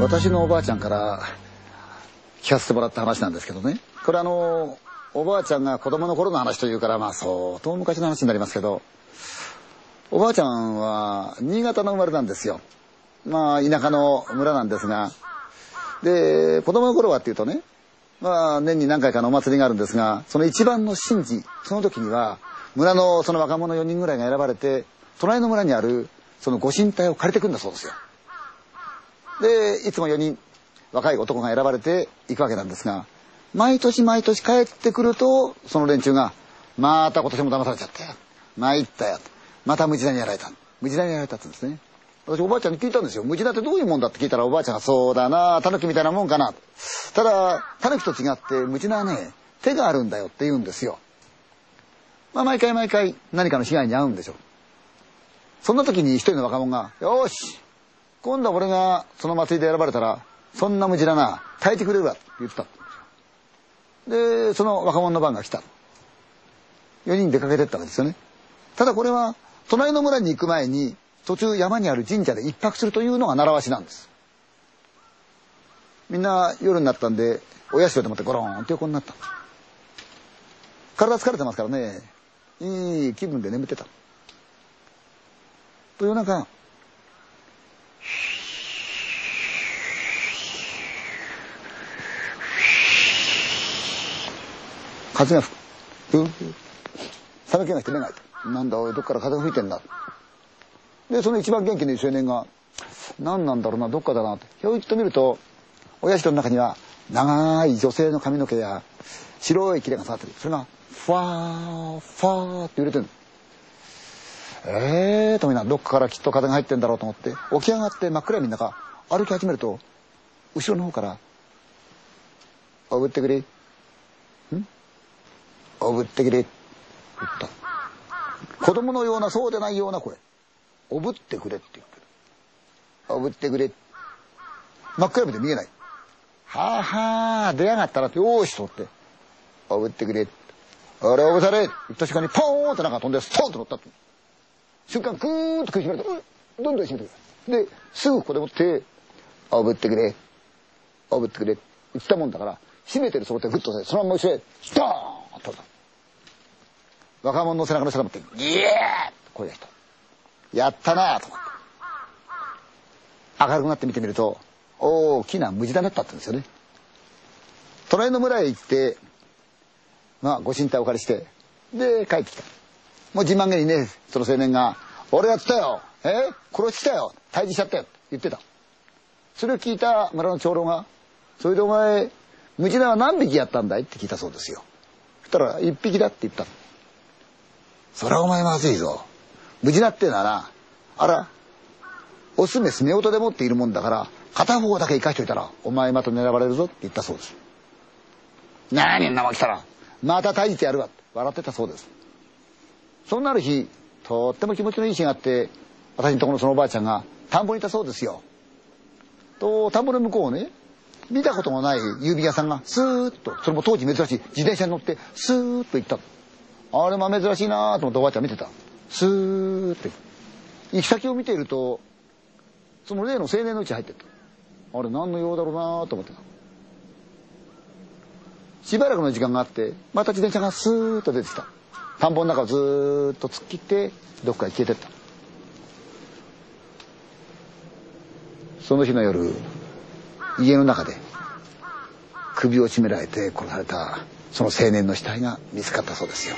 私のおばあちゃんから聞かせてもらった話なんですけどね。これあのおばあちゃんが子供の頃の話というからまあ相当昔の話になりますけどおばあちゃんは新潟の生まれなんですよ。まあ田舎の村なんですが。で子供の頃はっていうとねまあ年に何回かのお祭りがあるんですがその一番の神事その時には村のその若者4人ぐらいが選ばれて隣の村にあるそのご神体を借りてくんだそうですよ。でいつも4人若い男が選ばれていくわけなんですが毎年毎年帰ってくるとその連中が「また今年も騙されちゃったよ参ったよ」また無地なにやられた無地なにやられたって言うんですね。私おばあちゃんに聞いたんですよ。無地なってどういうもんだって聞いたらおばあちゃんがそうだなタヌキみたいなもんかな。ただタヌキと違って無地なはね手があるんだよって言うんですよ。まあ毎回毎回何かの被害に遭うんでしょう。そんな時に一人の若者が「よし今度は俺がその祭りで選ばれたらそんな無地だな耐えてくれるわ」って言ってた。でその若者の番が来た。4人出かけてったわけですよね。ただこれは隣の村に行く前に途中山にある神社で一泊するというのが習わしなんです。みんな夜になったんでお社でもってゴロンって横になった体疲れてますからねいい気分で眠ってた。と夜中風が吹く。ふんふん。寒気がして目が開い。なんだおい、どっから風が吹いてんだ。で、その一番元気のいい青年が、何なんだろうな、どっかだなって。ひょいっと見ると、お社の中には、長い女性の髪の毛や、白い切れが触ってる。それが、ファー、ファーって揺れてるええーとみんなどっかからきっと風が入ってんだろうと思って起き上がって真っ暗闇の中歩き始めると後ろの方から「おぶってくれ」「おぶってくれ」って言った子供のようなそうでないような声「おぶってくれ」って言ってる「おぶってくれ」真っ暗闇で見えないはあはあ出やがったなってよーしとって「おぶってくれ」あれおぶされ!」言った瞬間にポーンってなんか飛んでストンと乗ったって瞬間グーッと食いしめると、うん、どんどん閉めてくれ。で、すぐここでもって、あぶってくれ。あぶってくれ。言ったもんだから、閉めてるその手グッとそのまま後ろへ、ドーンと。若者の背中の下が持って、ギエー声がした。やったなと思って。明るくなって見てみると、大きな無地だなったって言うんですよね。隣の村へ行って、まあ、ご神体をお借りして、で、帰ってきた。もう自慢げにねその青年が「俺やったよえ？殺したよ退治しちゃったよ」って言ってたそれを聞いた村の長老が「それでお前ムジナは何匹やったんだい?」って聞いたそうですよそしたら「一匹だ」って言ったそれはお前まずいぞ。ムジナってのはなあらオスメス夫婦で持っているもんだから片方だけ生かしといたらお前また狙われるぞって言ったそうです。何んなもん来たら。また退治てやるわって笑ってたそうです。そんなある日とっても気持ちのいい日があって私のところのそのおばあちゃんが田んぼにいたそうですよ。と田んぼの向こうをね見たことのない郵便屋さんがスーッとそれも当時珍しい自転車に乗ってスーッと行ったあれも珍しいなと思っておばあちゃん見てた。スーッて。行き先を見ているとその例の青年のうち入ってった。あれ何の用だろうなと思ってた。しばらくの時間があってまた自転車がスーッと出てきた。田んぼの中をずーっと突っ切ってどっかへ消えてった。その日の夜家の中で首を絞められて殺された。その青年の死体が見つかったそうですよ。